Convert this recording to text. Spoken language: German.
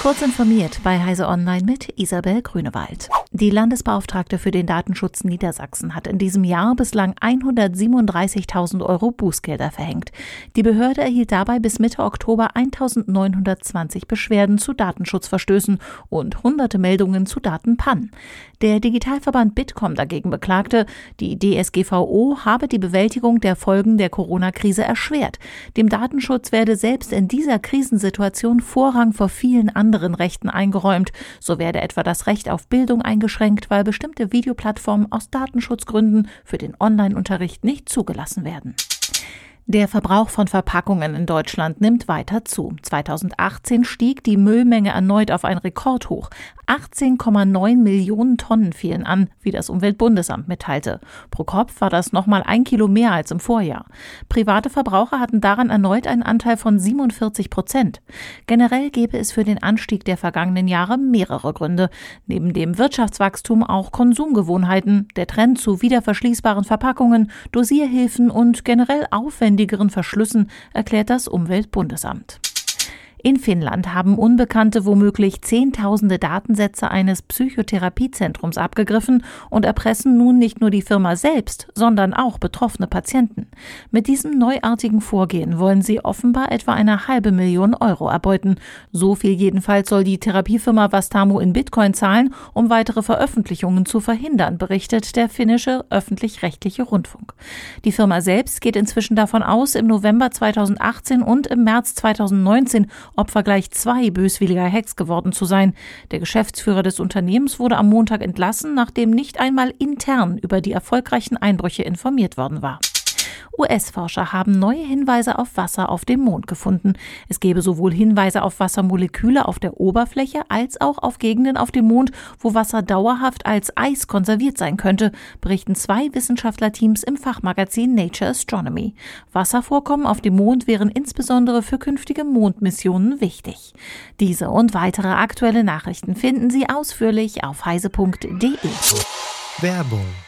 Kurz informiert bei Heise Online mit Isabel Grünewald. Die Landesbeauftragte für den Datenschutz Niedersachsen hat in diesem Jahr bislang 137.000 Euro Bußgelder verhängt. Die Behörde erhielt dabei bis Mitte Oktober 1.920 Beschwerden zu Datenschutzverstößen und hunderte Meldungen zu Datenpannen. Der Digitalverband Bitkom dagegen beklagte, die DSGVO habe die Bewältigung der Folgen der Corona-Krise erschwert. Dem Datenschutz werde selbst in dieser Krisensituation Vorrang vor vielen anderen Rechten eingeräumt. So werde etwa das Recht auf Bildung eingeschränkt, weil bestimmte Videoplattformen aus Datenschutzgründen für den Online-Unterricht nicht zugelassen werden. Der Verbrauch von Verpackungen in Deutschland nimmt weiter zu. 2018 stieg die Müllmenge erneut auf ein Rekordhoch. 18,9 Millionen Tonnen fielen an, wie das Umweltbundesamt mitteilte. Pro Kopf war das nochmal ein Kilo mehr als im Vorjahr. Private Verbraucher hatten daran erneut einen Anteil von 47 Prozent. Generell gäbe es für den Anstieg der vergangenen Jahre mehrere Gründe. Neben dem Wirtschaftswachstum auch Konsumgewohnheiten, der Trend zu wiederverschließbaren Verpackungen, Dosierhilfen und generell aufwendig aufwendigeren Verschlüssen, erklärt das Umweltbundesamt. In Finnland haben Unbekannte womöglich Zehntausende Datensätze eines Psychotherapiezentrums abgegriffen und erpressen nun nicht nur die Firma selbst, sondern auch betroffene Patienten. Mit diesem neuartigen Vorgehen wollen sie offenbar etwa eine halbe Million Euro erbeuten. So viel jedenfalls soll die Therapiefirma Vastamo in Bitcoin zahlen, um weitere Veröffentlichungen zu verhindern, berichtet der finnische öffentlich-rechtliche Rundfunk. Die Firma selbst geht inzwischen davon aus, im November 2018 und im März 2019 Opfer gleich zwei böswilliger Hacks geworden zu sein. Der Geschäftsführer des Unternehmens wurde am Montag entlassen, nachdem nicht einmal intern über die erfolgreichen Einbrüche informiert worden war. US-Forscher haben neue Hinweise auf Wasser auf dem Mond gefunden. Es gebe sowohl Hinweise auf Wassermoleküle auf der Oberfläche als auch auf Gegenden auf dem Mond, wo Wasser dauerhaft als Eis konserviert sein könnte, berichten zwei Wissenschaftlerteams im Fachmagazin Nature Astronomy. Wasservorkommen auf dem Mond wären insbesondere für künftige Mondmissionen wichtig. Diese und weitere aktuelle Nachrichten finden Sie ausführlich auf heise.de. Werbung